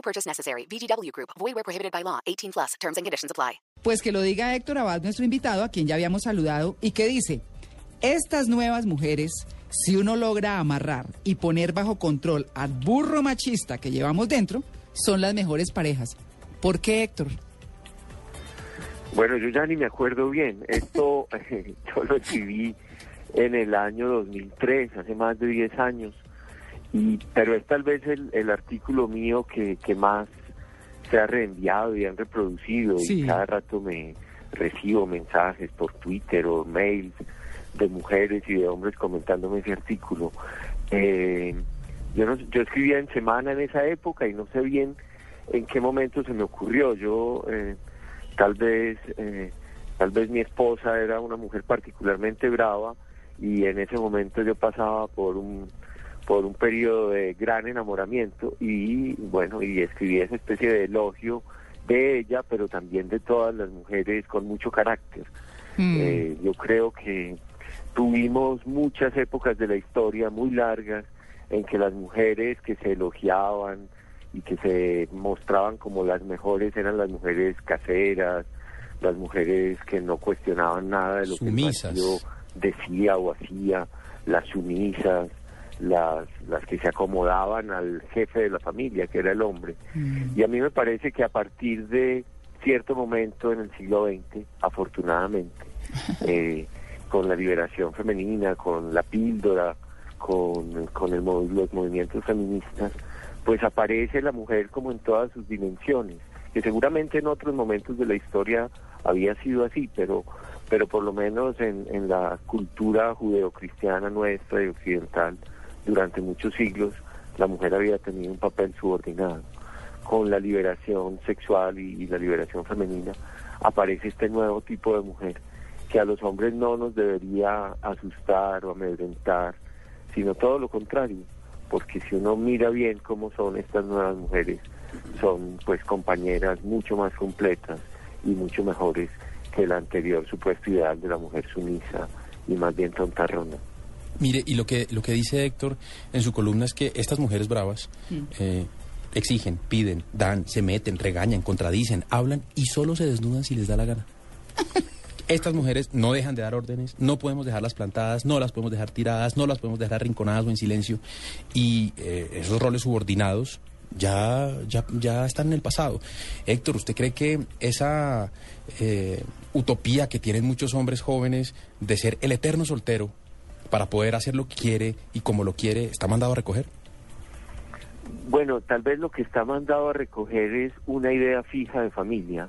No purchase necessary. VGW Group. Void where prohibited by law. 18 plus. Terms and conditions apply. Pues que lo diga Héctor Abad, nuestro invitado, a quien ya habíamos saludado, y que dice, estas nuevas mujeres, si uno logra amarrar y poner bajo control al burro machista que llevamos dentro, son las mejores parejas. ¿Por qué, Héctor? Bueno, yo ya ni me acuerdo bien. Esto yo lo escribí en el año 2003, hace más de 10 años. Y, pero es tal vez el, el artículo mío que, que más se ha reenviado y han reproducido. Sí. Y cada rato me recibo mensajes por Twitter o mails de mujeres y de hombres comentándome ese artículo. Eh, yo, no, yo escribía en semana en esa época y no sé bien en qué momento se me ocurrió. Yo eh, tal vez eh, tal vez mi esposa era una mujer particularmente brava y en ese momento yo pasaba por un por un periodo de gran enamoramiento y bueno y escribí esa especie de elogio de ella pero también de todas las mujeres con mucho carácter Mm. Eh, yo creo que tuvimos muchas épocas de la historia muy largas en que las mujeres que se elogiaban y que se mostraban como las mejores eran las mujeres caseras, las mujeres que no cuestionaban nada de lo Sumisas. que el decía o hacía, las sumisas, las, las que se acomodaban al jefe de la familia, que era el hombre. Y a mí me parece que a partir de cierto momento en el siglo XX, afortunadamente, eh, con la liberación femenina, con la píldora, con, con el, los movimientos feministas, pues aparece la mujer como en todas sus dimensiones, que seguramente en otros momentos de la historia había sido así, pero, pero por lo menos en, en la cultura judeocristiana nuestra y occidental, durante muchos siglos, la mujer había tenido un papel subordinado. Con la liberación sexual y, la liberación femenina, aparece este nuevo tipo de mujer que a los hombres no nos debería asustar o amedrentar, sino todo lo contrario, porque si uno mira bien cómo son estas nuevas mujeres, son pues compañeras mucho más completas y mucho mejores que el anterior supuesto ideal de la mujer sumisa y más bien tontarrona. Mire, y lo que, lo que dice Héctor en su columna es que estas mujeres bravas eh, exigen, piden, dan, se meten, regañan, contradicen, hablan y solo se desnudan si les da la gana. Estas mujeres no dejan de dar órdenes, no podemos dejarlas plantadas, no las podemos dejar tiradas, no las podemos dejar arrinconadas o en silencio. Y eh, esos roles subordinados ya, ya, ya están en el pasado. Héctor, ¿usted cree que esa eh, utopía que tienen muchos hombres jóvenes de ser el eterno soltero para poder hacer lo que quiere y como lo quiere, está mandado a recoger? Bueno, tal vez lo que está mandado a recoger es una idea fija de familia.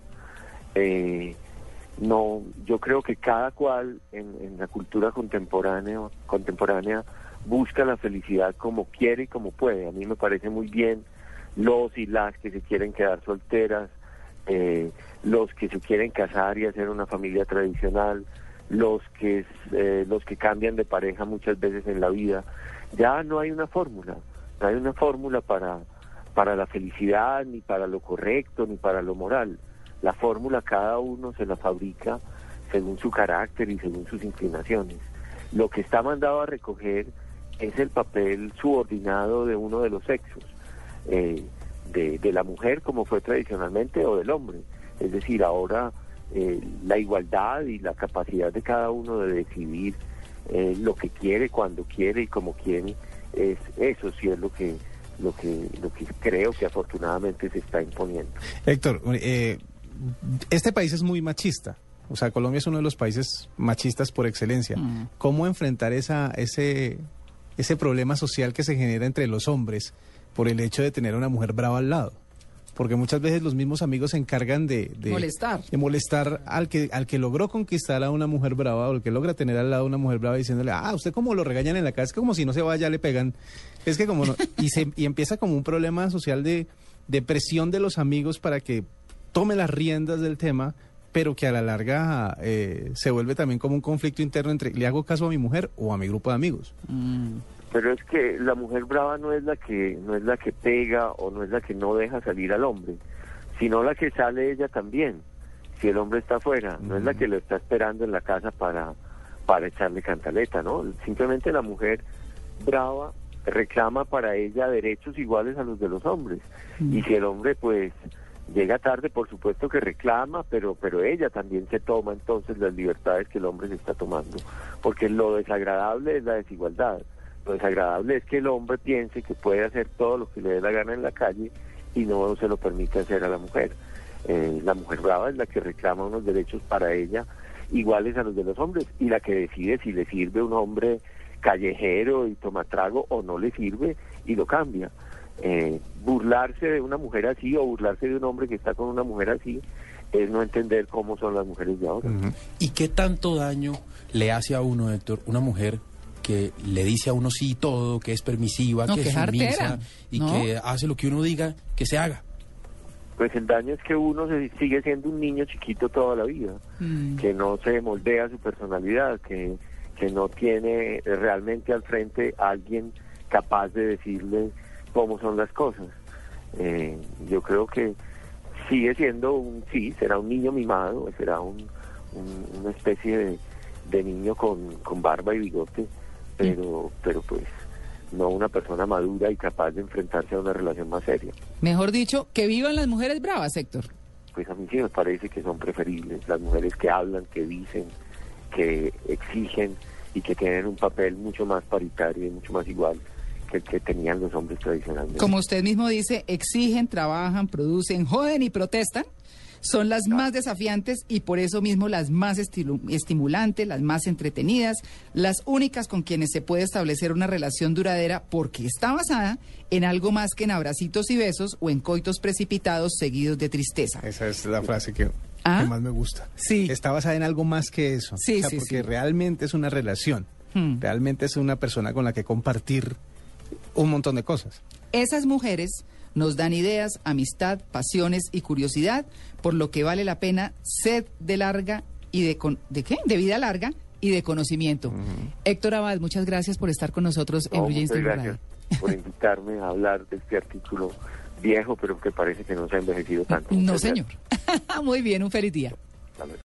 Eh, no, yo creo que cada cual en, la cultura contemporánea, contemporánea busca la felicidad como quiere y como puede. A mí me parece muy bien los y las que se quieren quedar solteras, eh, los que se quieren casar y hacer una familia tradicional, los que eh, los que cambian de pareja muchas veces en la vida. Ya no hay una fórmula, no hay una fórmula para para la felicidad ni para lo correcto ni para lo moral. La fórmula cada uno se la fabrica según su carácter y según sus inclinaciones. Lo que está mandado a recoger es el papel subordinado de uno de los sexos, eh, de, de la mujer como fue tradicionalmente o del hombre. Es decir, ahora eh, la igualdad y la capacidad de cada uno de decidir eh, lo que quiere, cuando quiere y como quiere, es eso sí es lo que lo que lo que creo que afortunadamente se está imponiendo. Héctor, eh, este país es muy machista. O sea, Colombia es uno de los países machistas por excelencia. Mm. ¿Cómo enfrentar esa, ese, ese problema social que se genera entre los hombres por el hecho de tener a una mujer brava al lado? Porque muchas veces los mismos amigos se encargan de, de Molestar. de molestar al que, al que logró conquistar a una mujer brava o al que logra tener al lado a una mujer brava diciéndole, ah, usted como lo regañan en la casa, es que como si no se vaya le pegan. Es que como no, y, se, y empieza como un problema social de, de presión de los amigos para que tome las riendas del tema, pero que a la larga eh, se vuelve también como un conflicto interno entre le hago caso a mi mujer o a mi grupo de amigos. Pero es que la mujer brava no es la que no es la que pega o no es la que no deja salir al hombre, sino la que sale ella también. Si el hombre está afuera, no es la que lo está esperando en la casa para para echarle cantaleta, ¿no? Simplemente la mujer brava reclama para ella derechos iguales a los de los hombres. Y si el hombre pues llega tarde, por supuesto que reclama, pero pero ella también se toma entonces las libertades que el hombre se está tomando, porque lo desagradable es la desigualdad. Lo desagradable es que el hombre piense que puede hacer todo lo que le dé la gana en la calle y no se lo permite hacer a la mujer. Eh, la mujer brava es la que reclama unos derechos para ella iguales a los de los hombres y la que decide si le sirve un hombre callejero y toma trago o no le sirve y lo cambia. Eh, burlarse de una mujer así o burlarse de un hombre que está con una mujer así es no entender cómo son las mujeres de ahora. ¿Y qué tanto daño le hace a uno, Héctor, una mujer que le dice a uno sí todo, que es permisiva, No, que que es sumisa y ¿no? que hace lo que uno diga que se haga? Pues el daño es que uno se sigue siendo un niño chiquito toda la vida, Mm. que no se moldea su personalidad, que, que no tiene realmente al frente a alguien capaz de decirle cómo son las cosas. Eh, yo creo que sigue siendo un, sí, será un niño mimado, será un, un- una especie de, de niño con, con barba y bigote, pero, pero pues no una persona madura y capaz de enfrentarse a una relación más seria. Mejor dicho, que vivan las mujeres bravas, Héctor. pues a mí sí me parece que son preferibles las mujeres que hablan, que dicen, que exigen y que tienen un papel mucho más paritario y mucho más igual que que tenían los hombres tradicionalmente. Como usted mismo dice, exigen, trabajan, producen, joden y protestan. Son las más desafiantes y por eso mismo las más estimulantes, las más entretenidas, las únicas con quienes se puede establecer una relación duradera porque está basada en algo más que en abracitos y besos o en coitos precipitados seguidos de tristeza. Esa es la frase que, ¿Ah? que más me gusta. Sí. Está basada en algo más que eso. Sí, O sea, sí, porque sí. realmente es una relación. Hmm. Realmente es una persona con la que compartir un montón de cosas. Esas mujeres nos dan ideas, amistad, pasiones y curiosidad, por lo que vale la pena sed de larga y de con- de qué? De vida larga y de conocimiento. Héctor Abad, muchas gracias por estar con nosotros en No, Blue Jeans muchas gracias Radio. por invitarme a hablar de este artículo viejo, pero que parece que no se ha envejecido tanto. No, Muchas señor. Muy bien, un feliz día. gracias. Hasta luego.